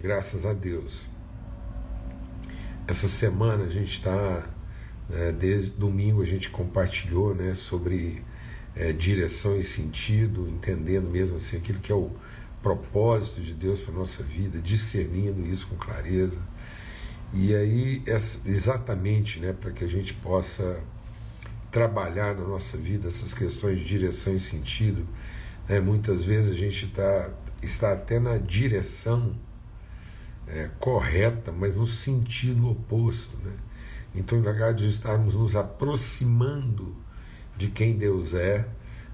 graças a Deus. Essa semana a gente está, né, desde domingo a gente compartilhou né, sobre é, direção e sentido, entendendo mesmo assim aquilo que é o propósito de Deus para a nossa vida, discernindo isso com clareza. E aí, exatamente né, para que a gente possa trabalhar na nossa vida essas questões de direção e sentido, né, muitas vezes a gente tá, está até na direção é, correta, mas no sentido oposto. Né? Então, em lugar de estarmos nos aproximando de quem Deus é,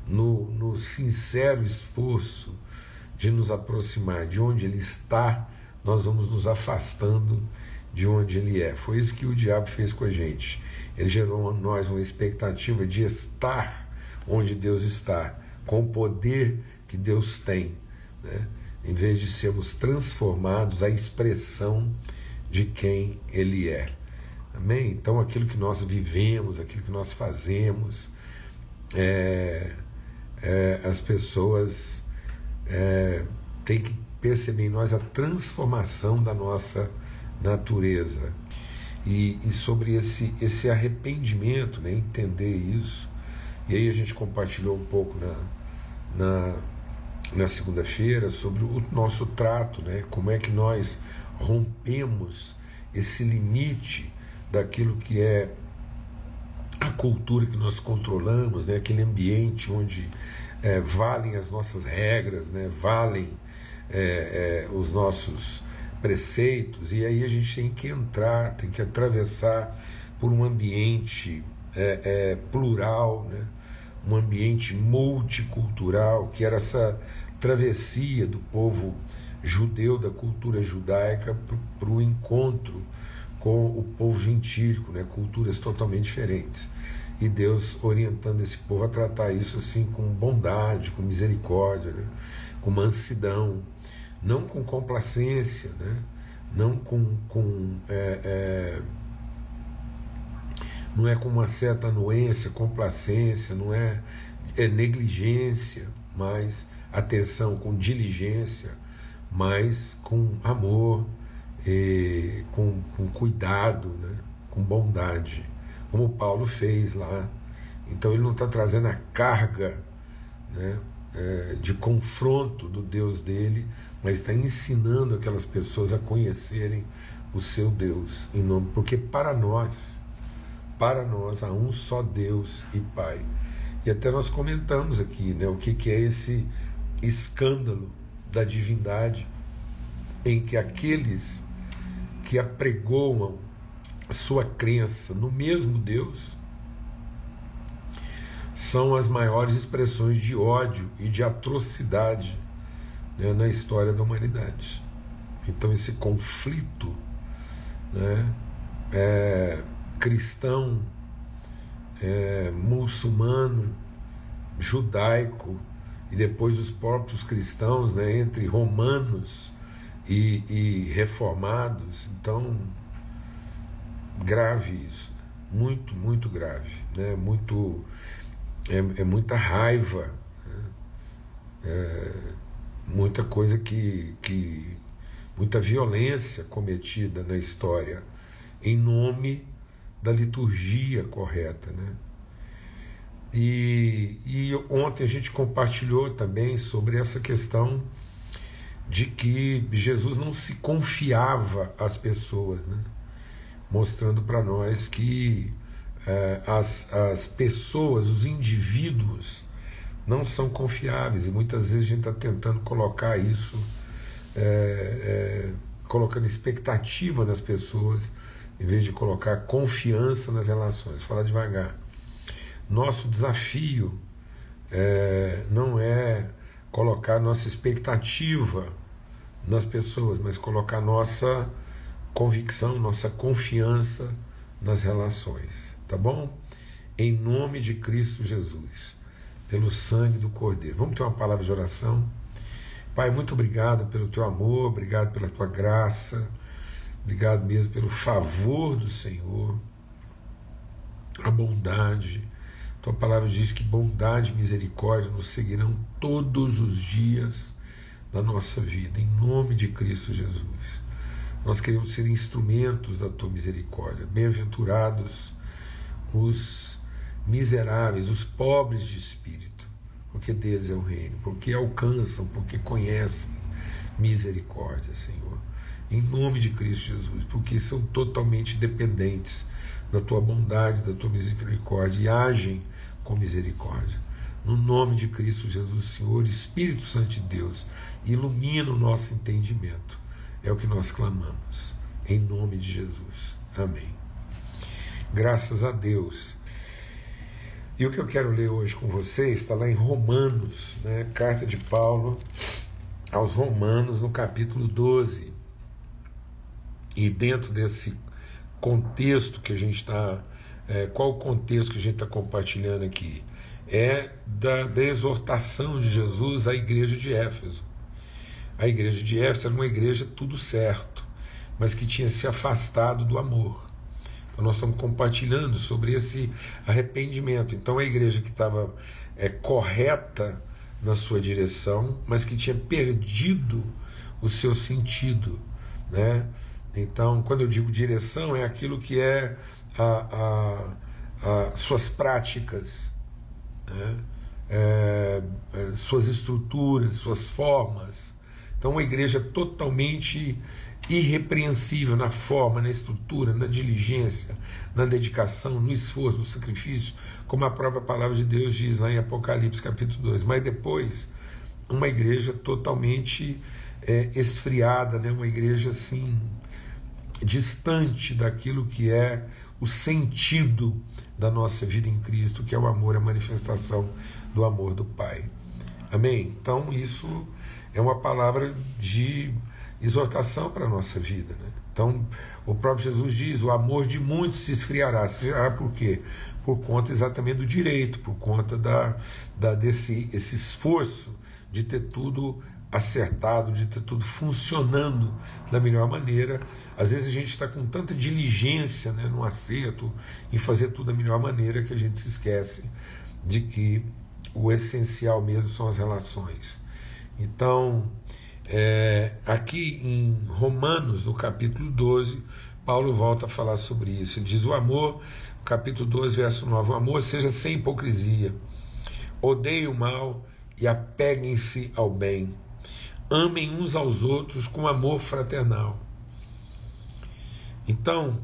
no, no sincero esforço de nos aproximar de onde Ele está, nós vamos nos afastando de onde Ele é. Foi isso que o diabo fez com a gente. Ele gerou em nós uma expectativa de estar onde Deus está, com o poder que Deus tem. Né? Em vez de sermos transformados à expressão de quem Ele é. Amém? Então, aquilo que nós vivemos, aquilo que nós fazemos, é, é, as pessoas é, têm que perceber em nós a transformação da nossa natureza. E, e sobre esse, esse arrependimento, né, entender isso. E aí a gente compartilhou um pouco na, na na segunda-feira sobre o nosso trato, né? como é que nós rompemos esse limite daquilo que é a cultura que nós controlamos, né? aquele ambiente onde é, valem as nossas regras, né? valem é, é, os nossos preceitos, e aí a gente tem que entrar, tem que atravessar por um ambiente é, é, plural, né? Um ambiente multicultural, que era essa travessia do povo judeu, da cultura judaica, para o encontro com o povo gentílico, né, culturas totalmente diferentes. E Deus orientando esse povo a tratar isso assim com bondade, com misericórdia, né, com mansidão, não com complacência, né, não com, com é, é, não é com uma certa anuência, complacência, não é, é negligência, mas atenção com diligência, mas com amor, e com, com cuidado, né? com bondade, como Paulo fez lá. Então ele não está trazendo a carga né? É, de confronto do Deus dele, mas está ensinando aquelas pessoas a conhecerem o seu Deus, em nome, porque para nós, para nós há um só Deus e Pai. E até nós comentamos aqui né, o que, que é esse escândalo da divindade, em que aqueles que apregoam sua crença no mesmo Deus são as maiores expressões de ódio e de atrocidade né, na história da humanidade. Então, esse conflito né, é, cristão, é, muçulmano, judaico, e depois os próprios cristãos, né, entre romanos e, e reformados. Então, grave isso, muito, muito grave, né, muito, é, é muita raiva, né, é, muita coisa que, que, muita violência cometida na história em nome da liturgia correta, né? E, e ontem a gente compartilhou também sobre essa questão de que Jesus não se confiava às pessoas, né? mostrando para nós que é, as, as pessoas, os indivíduos, não são confiáveis e muitas vezes a gente está tentando colocar isso, é, é, colocando expectativa nas pessoas, em vez de colocar confiança nas relações. Fala devagar. Nosso desafio é, não é colocar nossa expectativa nas pessoas, mas colocar nossa convicção, nossa confiança nas relações, tá bom? Em nome de Cristo Jesus, pelo sangue do Cordeiro. Vamos ter uma palavra de oração? Pai, muito obrigado pelo teu amor, obrigado pela tua graça, obrigado mesmo pelo favor do Senhor, a bondade, tua palavra diz que bondade e misericórdia nos seguirão todos os dias da nossa vida, em nome de Cristo Jesus. Nós queremos ser instrumentos da tua misericórdia. Bem-aventurados os miseráveis, os pobres de espírito, porque deles é o reino, porque alcançam, porque conhecem misericórdia, Senhor. Em nome de Cristo Jesus, porque são totalmente dependentes da tua bondade, da tua misericórdia e agem com misericórdia. No nome de Cristo Jesus, Senhor, Espírito Santo de Deus, ilumina o nosso entendimento. É o que nós clamamos. Em nome de Jesus. Amém. Graças a Deus. E o que eu quero ler hoje com vocês está lá em Romanos, né? carta de Paulo aos Romanos, no capítulo 12. E dentro desse contexto que a gente está. É, qual o contexto que a gente está compartilhando aqui? É da, da exortação de Jesus à igreja de Éfeso. A igreja de Éfeso era uma igreja tudo certo, mas que tinha se afastado do amor. Então nós estamos compartilhando sobre esse arrependimento. Então a igreja que estava é, correta na sua direção, mas que tinha perdido o seu sentido, né? Então, quando eu digo direção, é aquilo que é a, a, a suas práticas, né? é, é, suas estruturas, suas formas. Então, uma igreja totalmente irrepreensível na forma, na estrutura, na diligência, na dedicação, no esforço, no sacrifício, como a própria palavra de Deus diz lá em Apocalipse capítulo 2. Mas depois, uma igreja totalmente é, esfriada, né? uma igreja assim distante daquilo que é o sentido da nossa vida em Cristo, que é o amor, a manifestação do amor do Pai. Amém? Então, isso é uma palavra de exortação para a nossa vida. Né? Então, o próprio Jesus diz: o amor de muitos se esfriará. Se esfriará por quê? Por conta exatamente do direito, por conta da, da, desse esse esforço de ter tudo acertado, de ter tudo funcionando da melhor maneira. Às vezes a gente está com tanta diligência né, no acerto, em fazer tudo da melhor maneira, que a gente se esquece de que o essencial mesmo são as relações. Então, é, aqui em Romanos, no capítulo 12, Paulo volta a falar sobre isso. Ele diz: O amor, capítulo 12, verso 9: O amor seja sem hipocrisia, odeiem o mal e apeguem-se ao bem amem uns aos outros com amor fraternal. Então,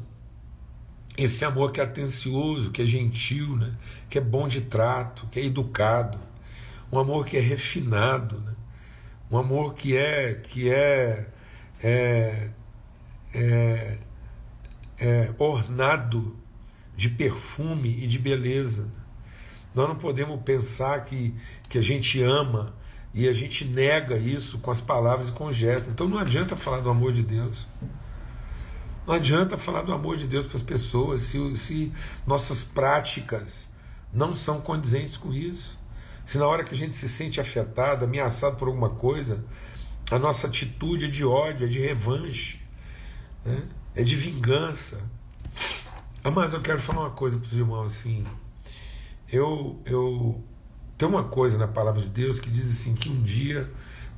esse amor que é atencioso, que é gentil, né? que é bom de trato, que é educado, um amor que é refinado, né? um amor que é que é, é, é, é ornado de perfume e de beleza. Nós não podemos pensar que, que a gente ama e a gente nega isso com as palavras e com os gestos. Então não adianta falar do amor de Deus. Não adianta falar do amor de Deus para as pessoas se, se nossas práticas não são condizentes com isso. Se na hora que a gente se sente afetado, ameaçado por alguma coisa, a nossa atitude é de ódio, é de revanche, né? é de vingança. Mas eu quero falar uma coisa para os irmãos assim. Eu, eu tem uma coisa na palavra de Deus que diz assim: que um dia,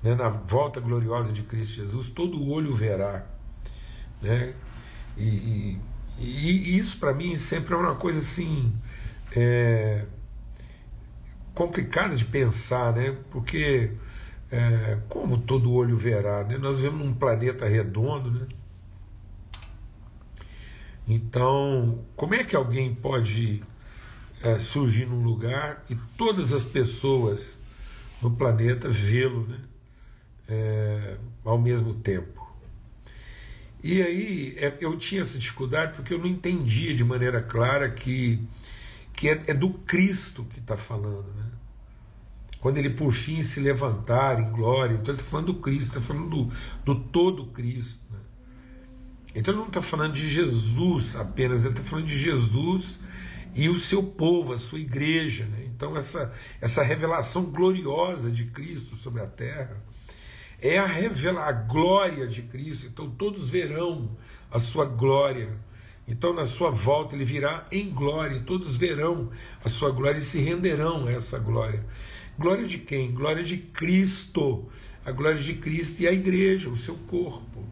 né, na volta gloriosa de Cristo Jesus, todo olho verá. Né? E, e, e isso para mim sempre é uma coisa assim. É, complicada de pensar, né? Porque é, como todo olho verá, né? Nós vivemos num planeta redondo, né? Então, como é que alguém pode é, surgir num lugar e todas as pessoas no planeta vê-lo né, é, ao mesmo tempo. E aí é, eu tinha essa dificuldade porque eu não entendia de maneira clara que, que é, é do Cristo que está falando. Né? Quando ele por fim se levantar em glória, então ele está falando do Cristo, está falando do, do todo Cristo. Né? Então ele não está falando de Jesus apenas, ele está falando de Jesus e o seu povo, a sua igreja. Né? Então, essa, essa revelação gloriosa de Cristo sobre a terra é a, revela, a glória de Cristo. Então, todos verão a sua glória. Então, na sua volta, ele virá em glória, e todos verão a sua glória e se renderão a essa glória. Glória de quem? Glória de Cristo. a glória de Cristo e a igreja, o seu corpo.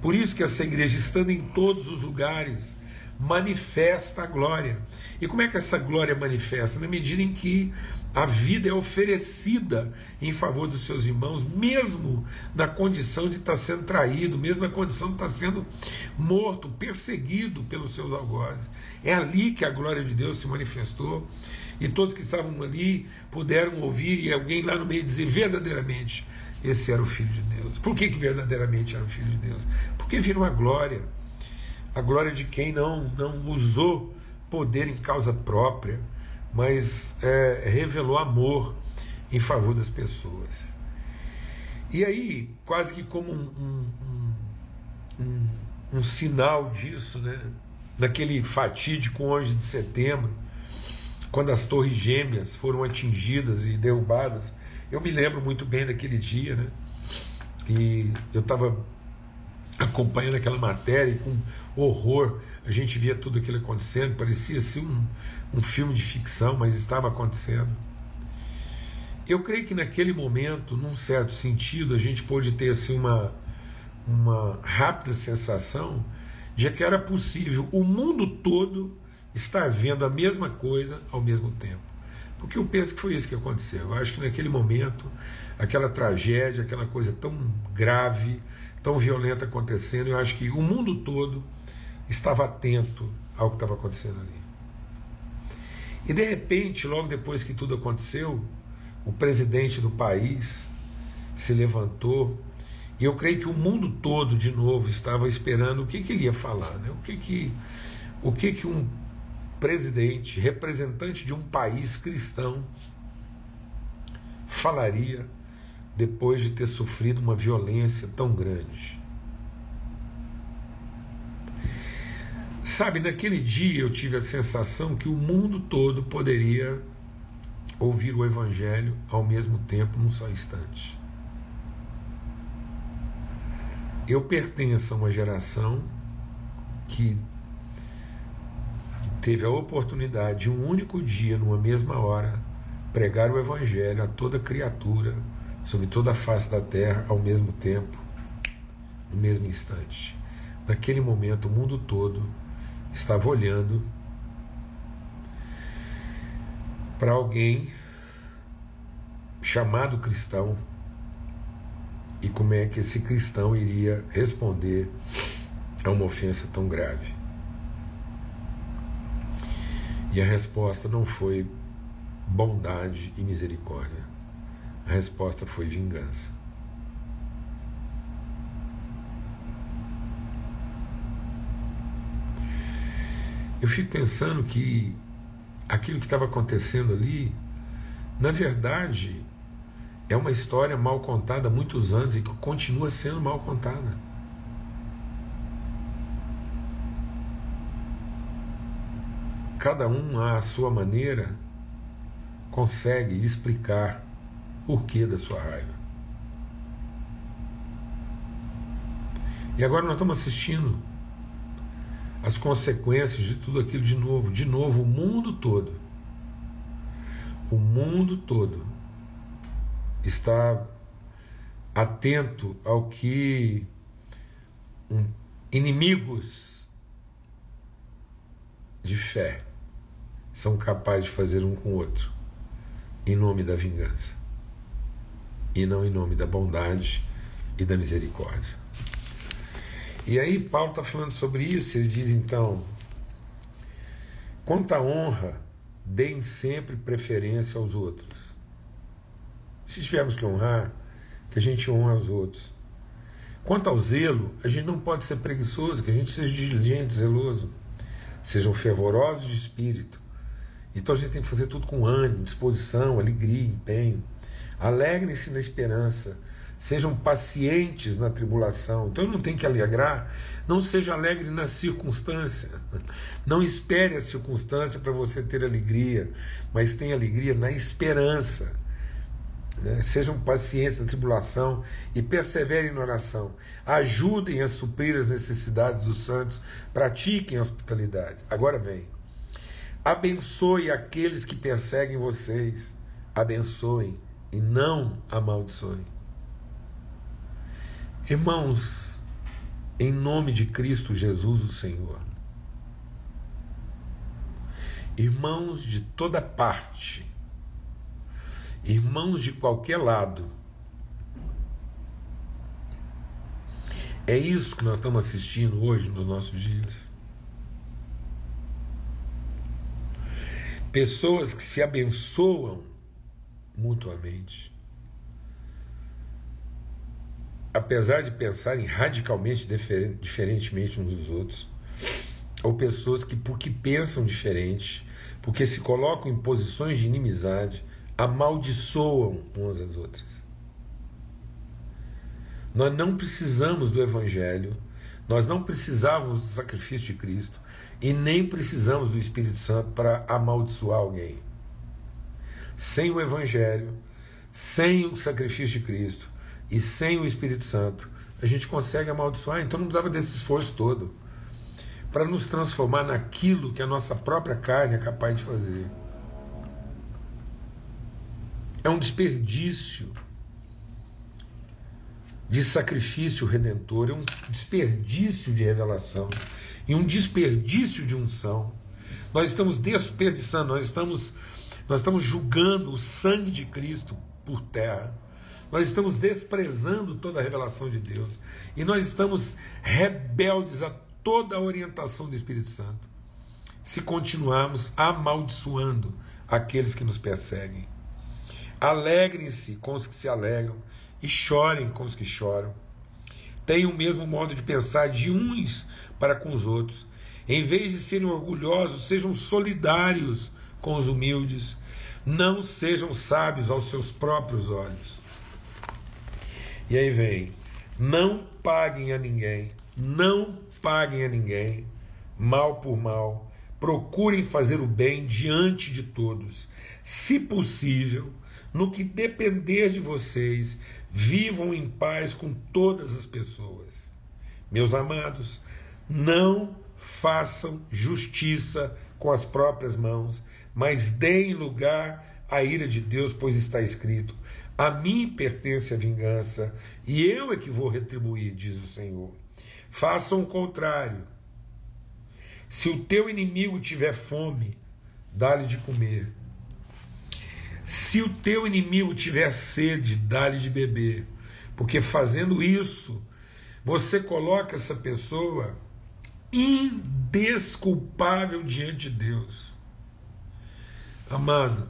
Por isso que essa igreja, estando em todos os lugares, manifesta a glória. E como é que essa glória manifesta? Na medida em que a vida é oferecida em favor dos seus irmãos, mesmo na condição de estar sendo traído, mesmo na condição de estar sendo morto, perseguido pelos seus algozes. É ali que a glória de Deus se manifestou. E todos que estavam ali puderam ouvir, e alguém lá no meio dizer verdadeiramente: esse era o Filho de Deus. Por que, que verdadeiramente era o Filho de Deus? Porque viram a glória a glória de quem não, não usou poder em causa própria, mas é, revelou amor em favor das pessoas. E aí, quase que como um, um, um, um sinal disso, né? naquele fatídico 11 de setembro, quando as torres gêmeas foram atingidas e derrubadas, eu me lembro muito bem daquele dia, né? E eu estava acompanhando aquela matéria e com horror a gente via tudo aquilo acontecendo, parecia assim um, um filme de ficção, mas estava acontecendo. Eu creio que naquele momento, num certo sentido, a gente pôde ter assim, uma, uma rápida sensação de que era possível o mundo todo estar vendo a mesma coisa ao mesmo tempo. Porque eu penso que foi isso que aconteceu. Eu acho que naquele momento, aquela tragédia, aquela coisa tão grave, tão violenta acontecendo, eu acho que o mundo todo estava atento ao que estava acontecendo ali. E de repente, logo depois que tudo aconteceu, o presidente do país se levantou e eu creio que o mundo todo de novo estava esperando o que, que ele ia falar, né? o que que o que que um presidente, representante de um país cristão, falaria depois de ter sofrido uma violência tão grande. Sabe, naquele dia eu tive a sensação que o mundo todo poderia ouvir o Evangelho ao mesmo tempo, num só instante. Eu pertenço a uma geração que teve a oportunidade de um único dia, numa mesma hora, pregar o Evangelho a toda criatura sobre toda a face da terra ao mesmo tempo, no mesmo instante. Naquele momento, o mundo todo estava olhando para alguém chamado cristão e como é que esse cristão iria responder a uma ofensa tão grave. E a resposta não foi bondade e misericórdia. A resposta foi vingança. Eu fico pensando que aquilo que estava acontecendo ali, na verdade, é uma história mal contada há muitos anos e que continua sendo mal contada. Cada um, à sua maneira, consegue explicar porquê da sua raiva. E agora nós estamos assistindo as consequências de tudo aquilo de novo. De novo, o mundo todo. O mundo todo está atento ao que inimigos de fé são capazes de fazer um com o outro em nome da vingança e não em nome da bondade e da misericórdia. E aí Paulo está falando sobre isso, ele diz então: quanto à honra, deem sempre preferência aos outros. Se tivermos que honrar, que a gente honra aos outros. Quanto ao zelo, a gente não pode ser preguiçoso, que a gente seja diligente, zeloso. Sejam fervorosos de espírito. Então a gente tem que fazer tudo com ânimo, disposição, alegria, empenho. Alegrem-se na esperança. Sejam pacientes na tribulação. Então não tem que alegrar. Não seja alegre na circunstância. Não espere a circunstância para você ter alegria, mas tenha alegria na esperança. Né? Sejam pacientes na tribulação e perseverem na oração. Ajudem a suprir as necessidades dos santos. Pratiquem a hospitalidade. Agora vem. Abençoe aqueles que perseguem vocês. Abençoem e não amaldiçoe. Irmãos, em nome de Cristo Jesus, o Senhor, irmãos de toda parte, irmãos de qualquer lado, é isso que nós estamos assistindo hoje nos nossos dias. Pessoas que se abençoam mutuamente apesar de pensarem radicalmente diferentemente uns dos outros, ou pessoas que, porque pensam diferente, porque se colocam em posições de inimizade, amaldiçoam umas às outras. Nós não precisamos do Evangelho, nós não precisávamos do sacrifício de Cristo e nem precisamos do Espírito Santo para amaldiçoar alguém. Sem o Evangelho, sem o sacrifício de Cristo, e sem o Espírito Santo, a gente consegue amaldiçoar, então não precisava desse esforço todo para nos transformar naquilo que a nossa própria carne é capaz de fazer. É um desperdício de sacrifício redentor, é um desperdício de revelação e um desperdício de unção. Nós estamos desperdiçando, nós estamos, nós estamos julgando o sangue de Cristo por terra. Nós estamos desprezando toda a revelação de Deus. E nós estamos rebeldes a toda a orientação do Espírito Santo. Se continuarmos amaldiçoando aqueles que nos perseguem. Alegrem-se com os que se alegram e chorem com os que choram. Tenham o mesmo modo de pensar de uns para com os outros. Em vez de serem orgulhosos, sejam solidários com os humildes. Não sejam sábios aos seus próprios olhos. E aí vem: não paguem a ninguém, não paguem a ninguém, mal por mal, procurem fazer o bem diante de todos. Se possível, no que depender de vocês, vivam em paz com todas as pessoas. Meus amados, não façam justiça com as próprias mãos, mas deem lugar à ira de Deus, pois está escrito: a mim pertence a vingança, e eu é que vou retribuir, diz o Senhor. Façam o contrário. Se o teu inimigo tiver fome, dá-lhe de comer. Se o teu inimigo tiver sede, dá-lhe de beber. Porque fazendo isso, você coloca essa pessoa indesculpável diante de Deus. Amado,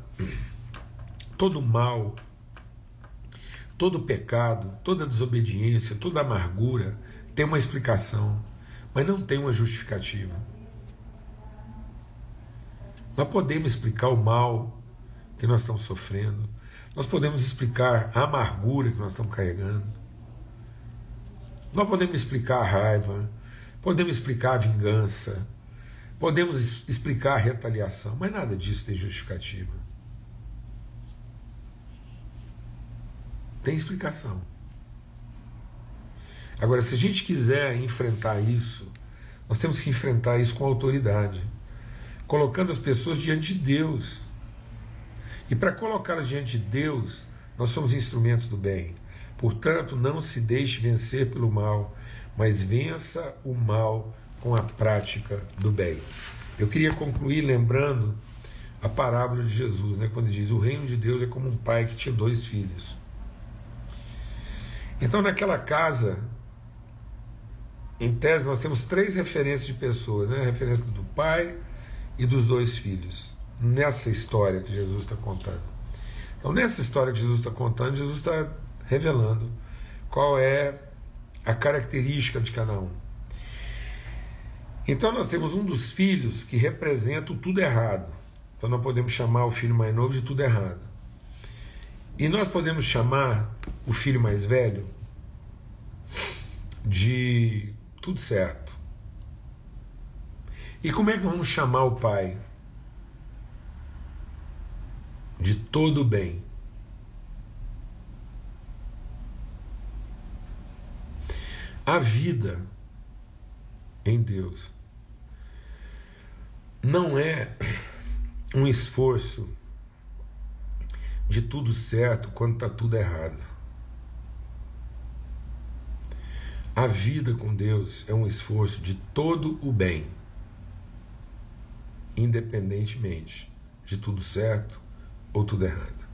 todo mal, Todo pecado, toda desobediência, toda amargura tem uma explicação, mas não tem uma justificativa. Nós podemos explicar o mal que nós estamos sofrendo, nós podemos explicar a amargura que nós estamos carregando, nós podemos explicar a raiva, podemos explicar a vingança, podemos explicar a retaliação, mas nada disso tem justificativa. Tem explicação. Agora, se a gente quiser enfrentar isso, nós temos que enfrentar isso com autoridade, colocando as pessoas diante de Deus. E para colocá-las diante de Deus, nós somos instrumentos do bem. Portanto, não se deixe vencer pelo mal, mas vença o mal com a prática do bem. Eu queria concluir lembrando a parábola de Jesus, né, quando diz: O reino de Deus é como um pai que tinha dois filhos. Então, naquela casa, em tese, nós temos três referências de pessoas: né? a referência do pai e dos dois filhos, nessa história que Jesus está contando. Então, nessa história que Jesus está contando, Jesus está revelando qual é a característica de cada um. Então, nós temos um dos filhos que representa o tudo errado. Então, nós podemos chamar o filho mais novo de tudo errado. E nós podemos chamar o filho mais velho de tudo certo. E como é que vamos chamar o pai? De todo bem. A vida em Deus não é um esforço de tudo certo quando está tudo errado. A vida com Deus é um esforço de todo o bem, independentemente de tudo certo ou tudo errado.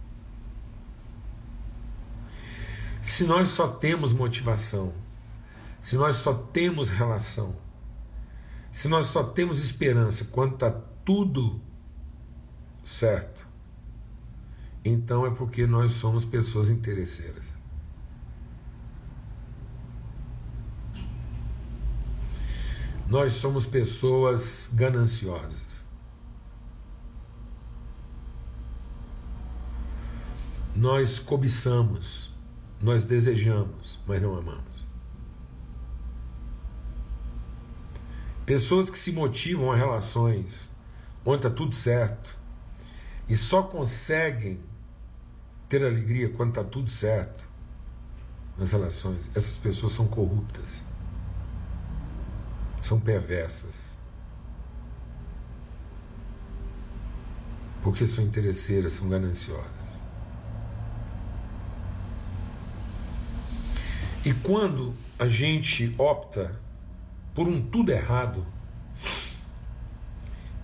Se nós só temos motivação, se nós só temos relação, se nós só temos esperança quando está tudo certo, então é porque nós somos pessoas interesseiras. Nós somos pessoas gananciosas. Nós cobiçamos, nós desejamos, mas não amamos. Pessoas que se motivam a relações onde está tudo certo e só conseguem ter alegria quando está tudo certo nas relações, essas pessoas são corruptas são perversas. Porque são interesseiras, são gananciosas. E quando a gente opta por um tudo errado,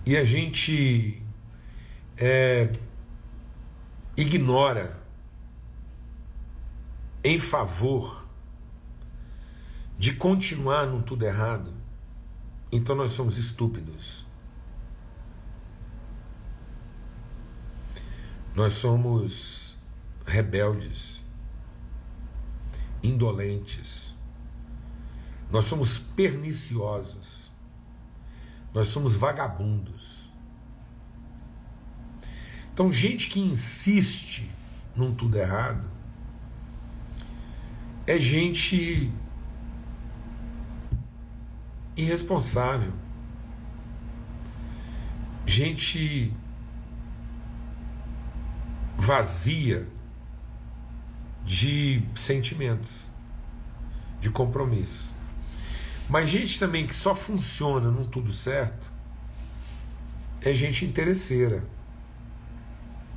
e a gente é, ignora em favor de continuar no tudo errado, então nós somos estúpidos. Nós somos rebeldes, indolentes. Nós somos perniciosos. Nós somos vagabundos. Então, gente que insiste num tudo errado é gente irresponsável. Gente vazia de sentimentos, de compromisso. Mas gente também que só funciona num tudo certo é gente interesseira,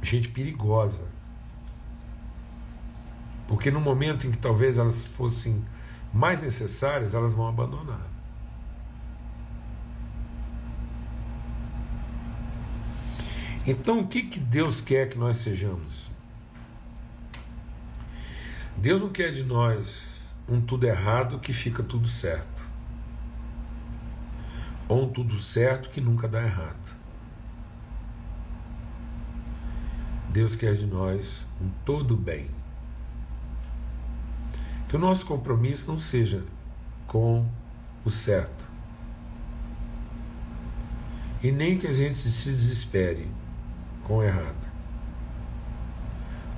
gente perigosa. Porque no momento em que talvez elas fossem mais necessárias, elas vão abandonar. Então, o que, que Deus quer que nós sejamos? Deus não quer de nós um tudo errado que fica tudo certo, um tudo certo que nunca dá errado. Deus quer de nós um todo bem. Que o nosso compromisso não seja com o certo, e nem que a gente se desespere com o errado.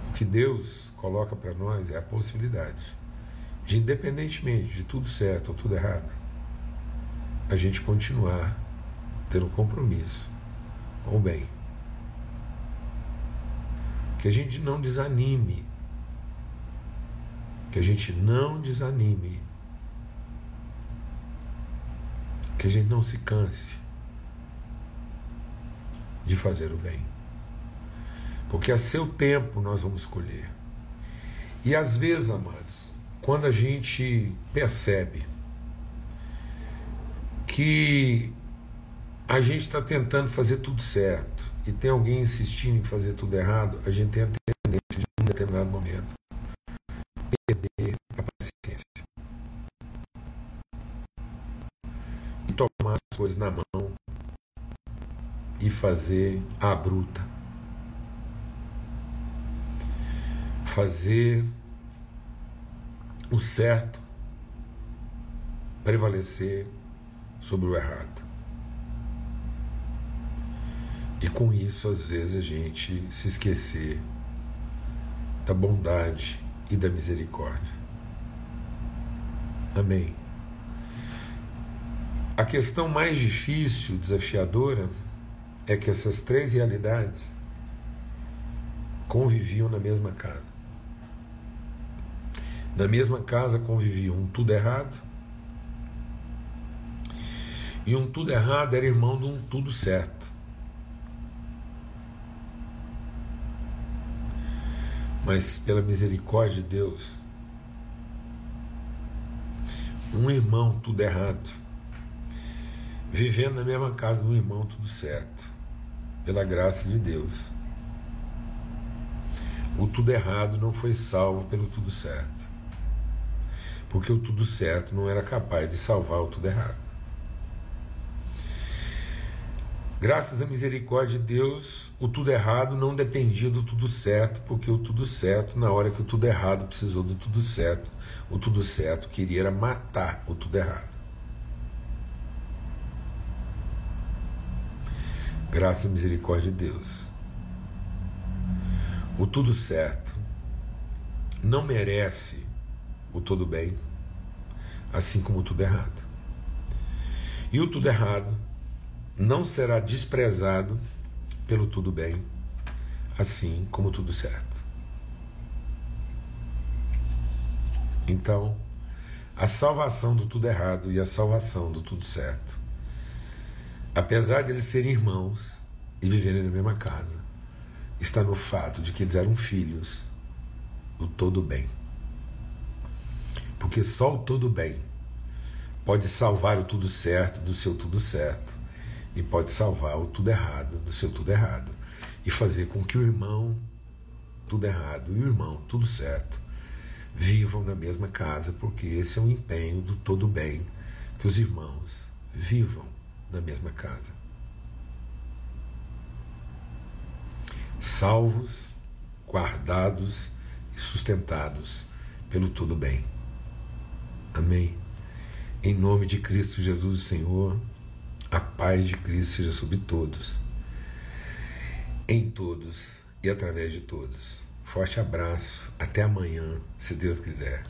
O que Deus coloca para nós é a possibilidade de, independentemente de tudo certo ou tudo errado, a gente continuar tendo compromisso com o bem. Que a gente não desanime. Que a gente não desanime. Que a gente não se canse de fazer o bem porque a seu tempo nós vamos colher. E às vezes, amados, quando a gente percebe que a gente está tentando fazer tudo certo e tem alguém insistindo em fazer tudo errado, a gente tem a tendência de, em determinado momento, perder a paciência e tomar as coisas na mão e fazer a bruta. fazer o certo prevalecer sobre o errado. E com isso, às vezes, a gente se esquecer da bondade e da misericórdia. Amém. A questão mais difícil, desafiadora, é que essas três realidades conviviam na mesma casa. Na mesma casa conviviam um tudo errado e um tudo errado era irmão de um tudo certo. Mas pela misericórdia de Deus, um irmão tudo errado, vivendo na mesma casa do irmão tudo certo, pela graça de Deus. O tudo errado não foi salvo pelo tudo certo, porque o tudo certo não era capaz de salvar o tudo errado. Graças à misericórdia de Deus, o tudo errado não dependia do tudo certo, porque o tudo certo, na hora que o tudo errado precisou do tudo certo, o tudo certo queria matar o tudo errado. Graças à misericórdia de Deus. O tudo certo não merece o tudo bem, assim como o tudo errado. E o tudo errado não será desprezado pelo tudo bem, assim como tudo certo. Então, a salvação do tudo errado e a salvação do tudo certo, apesar de eles serem irmãos e viverem na mesma casa, está no fato de que eles eram filhos do todo bem. Porque só o todo bem pode salvar o tudo certo do seu tudo certo e pode salvar o tudo errado do seu tudo errado e fazer com que o irmão tudo errado e o irmão tudo certo vivam na mesma casa, porque esse é um empenho do todo bem que os irmãos vivam na mesma casa. Salvos, guardados e sustentados pelo tudo bem. Amém. Em nome de Cristo Jesus, o Senhor. A paz de Cristo seja sobre todos, em todos e através de todos. Forte abraço, até amanhã, se Deus quiser.